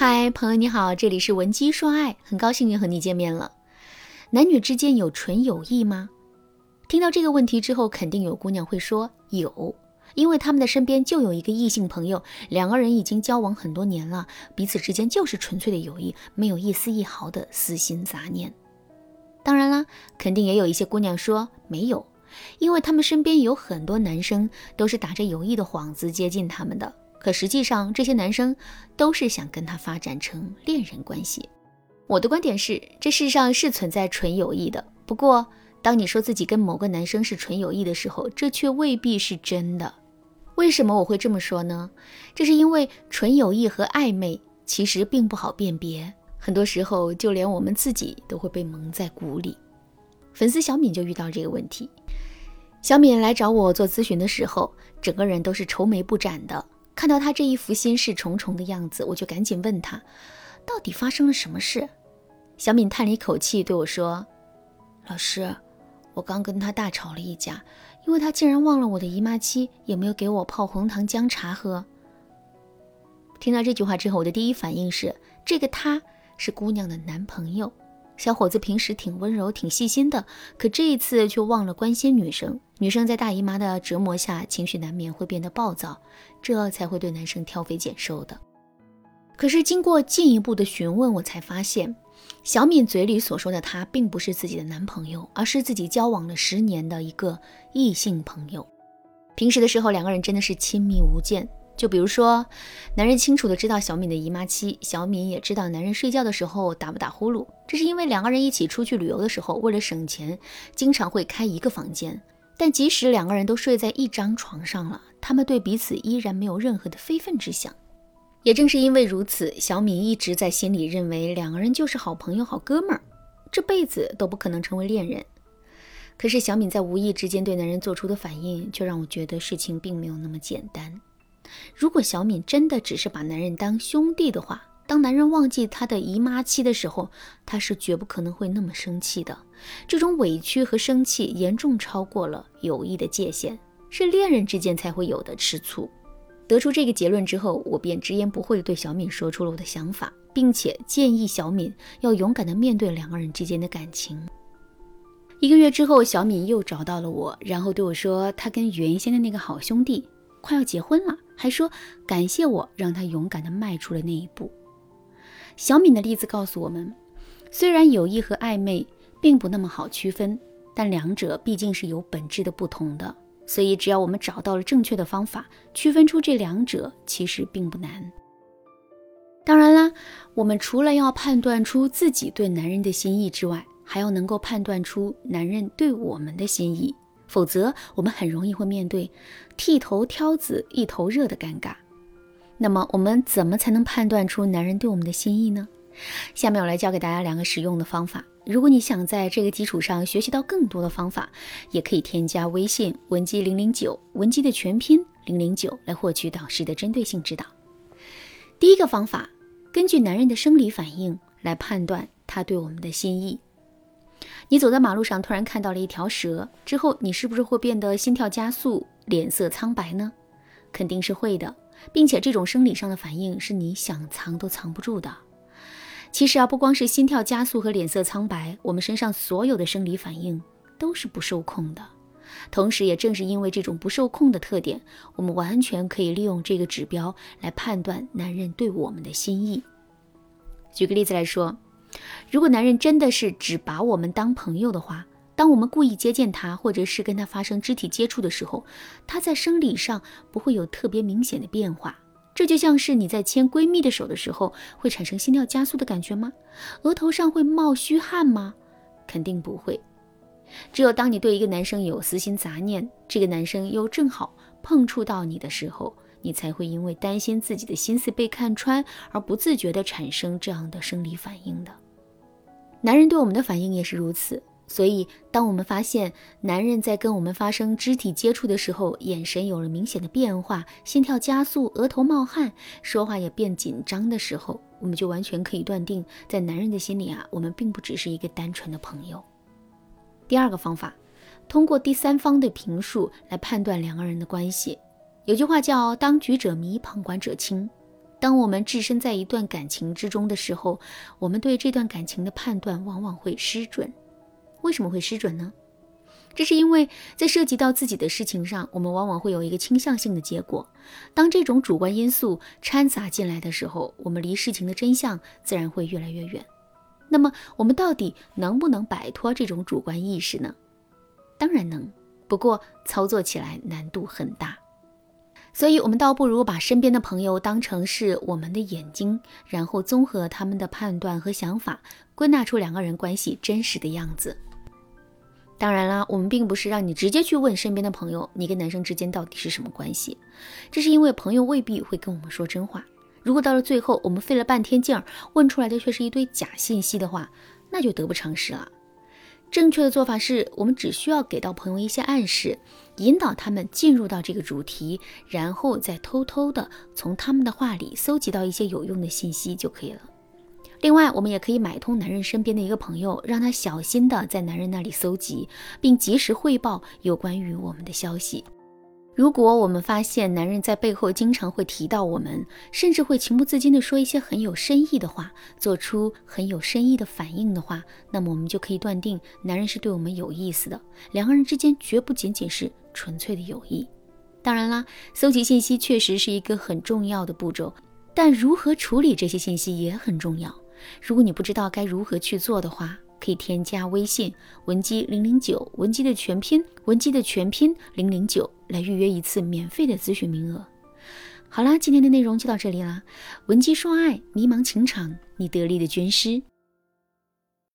嗨，朋友你好，这里是文姬说爱，很高兴又和你见面了。男女之间有纯友谊吗？听到这个问题之后，肯定有姑娘会说有，因为他们的身边就有一个异性朋友，两个人已经交往很多年了，彼此之间就是纯粹的友谊，没有一丝一毫的私心杂念。当然啦，肯定也有一些姑娘说没有，因为他们身边有很多男生都是打着友谊的幌子接近他们的。可实际上，这些男生都是想跟他发展成恋人关系。我的观点是，这世上是存在纯友谊的。不过，当你说自己跟某个男生是纯友谊的时候，这却未必是真的。为什么我会这么说呢？这是因为纯友谊和暧昧其实并不好辨别，很多时候就连我们自己都会被蒙在鼓里。粉丝小敏就遇到这个问题。小敏来找我做咨询的时候，整个人都是愁眉不展的。看到他这一副心事重重的样子，我就赶紧问他，到底发生了什么事？小敏叹了一口气对我说：“老师，我刚跟他大吵了一架，因为他竟然忘了我的姨妈期，也没有给我泡红糖姜茶喝。”听到这句话之后，我的第一反应是，这个他是姑娘的男朋友。小伙子平时挺温柔、挺细心的，可这一次却忘了关心女生。女生在大姨妈的折磨下，情绪难免会变得暴躁，这才会对男生挑肥拣瘦的。可是经过进一步的询问，我才发现，小敏嘴里所说的他，并不是自己的男朋友，而是自己交往了十年的一个异性朋友。平时的时候，两个人真的是亲密无间。就比如说，男人清楚的知道小敏的姨妈期，小敏也知道男人睡觉的时候打不打呼噜。这是因为两个人一起出去旅游的时候，为了省钱，经常会开一个房间。但即使两个人都睡在一张床上了，他们对彼此依然没有任何的非分之想。也正是因为如此，小敏一直在心里认为两个人就是好朋友、好哥们儿，这辈子都不可能成为恋人。可是小敏在无意之间对男人做出的反应，却让我觉得事情并没有那么简单。如果小敏真的只是把男人当兄弟的话，当男人忘记他的姨妈期的时候，他是绝不可能会那么生气的。这种委屈和生气严重超过了友谊的界限，是恋人之间才会有的吃醋。得出这个结论之后，我便直言不讳地对小敏说出了我的想法，并且建议小敏要勇敢地面对两个人之间的感情。一个月之后，小敏又找到了我，然后对我说，她跟原先的那个好兄弟快要结婚了。还说感谢我，让他勇敢地迈出了那一步。小敏的例子告诉我们，虽然友谊和暧昧并不那么好区分，但两者毕竟是有本质的不同的。所以，只要我们找到了正确的方法，区分出这两者，其实并不难。当然啦，我们除了要判断出自己对男人的心意之外，还要能够判断出男人对我们的心意。否则，我们很容易会面对剃头挑子一头热的尴尬。那么，我们怎么才能判断出男人对我们的心意呢？下面我来教给大家两个实用的方法。如果你想在这个基础上学习到更多的方法，也可以添加微信文姬零零九，文姬的全拼零零九，来获取导师的针对性指导。第一个方法，根据男人的生理反应来判断他对我们的心意。你走在马路上，突然看到了一条蛇，之后你是不是会变得心跳加速、脸色苍白呢？肯定是会的，并且这种生理上的反应是你想藏都藏不住的。其实啊，不光是心跳加速和脸色苍白，我们身上所有的生理反应都是不受控的。同时，也正是因为这种不受控的特点，我们完全可以利用这个指标来判断男人对我们的心意。举个例子来说。如果男人真的是只把我们当朋友的话，当我们故意接近他，或者是跟他发生肢体接触的时候，他在生理上不会有特别明显的变化。这就像是你在牵闺蜜的手的时候，会产生心跳加速的感觉吗？额头上会冒虚汗吗？肯定不会。只有当你对一个男生有私心杂念，这个男生又正好碰触到你的时候，你才会因为担心自己的心思被看穿而不自觉地产生这样的生理反应的。男人对我们的反应也是如此，所以当我们发现男人在跟我们发生肢体接触的时候，眼神有了明显的变化，心跳加速，额头冒汗，说话也变紧张的时候，我们就完全可以断定，在男人的心里啊，我们并不只是一个单纯的朋友。第二个方法，通过第三方的评述来判断两个人的关系。有句话叫“当局者迷，旁观者清”，当我们置身在一段感情之中的时候，我们对这段感情的判断往往会失准。为什么会失准呢？这是因为在涉及到自己的事情上，我们往往会有一个倾向性的结果。当这种主观因素掺杂进来的时候，我们离事情的真相自然会越来越远。那么，我们到底能不能摆脱这种主观意识呢？当然能，不过操作起来难度很大。所以，我们倒不如把身边的朋友当成是我们的眼睛，然后综合他们的判断和想法，归纳出两个人关系真实的样子。当然啦，我们并不是让你直接去问身边的朋友，你跟男生之间到底是什么关系。这是因为朋友未必会跟我们说真话。如果到了最后，我们费了半天劲儿问出来的却是一堆假信息的话，那就得不偿失了。正确的做法是我们只需要给到朋友一些暗示，引导他们进入到这个主题，然后再偷偷的从他们的话里搜集到一些有用的信息就可以了。另外，我们也可以买通男人身边的一个朋友，让他小心的在男人那里搜集，并及时汇报有关于我们的消息。如果我们发现男人在背后经常会提到我们，甚至会情不自禁地说一些很有深意的话，做出很有深意的反应的话，那么我们就可以断定男人是对我们有意思的。两个人之间绝不仅仅是纯粹的友谊。当然啦，搜集信息确实是一个很重要的步骤，但如何处理这些信息也很重要。如果你不知道该如何去做的话，可以添加微信文姬零零九，文姬的全拼，文姬的全拼零零九，来预约一次免费的咨询名额。好啦，今天的内容就到这里啦，文姬说爱，迷茫情场，你得力的军师。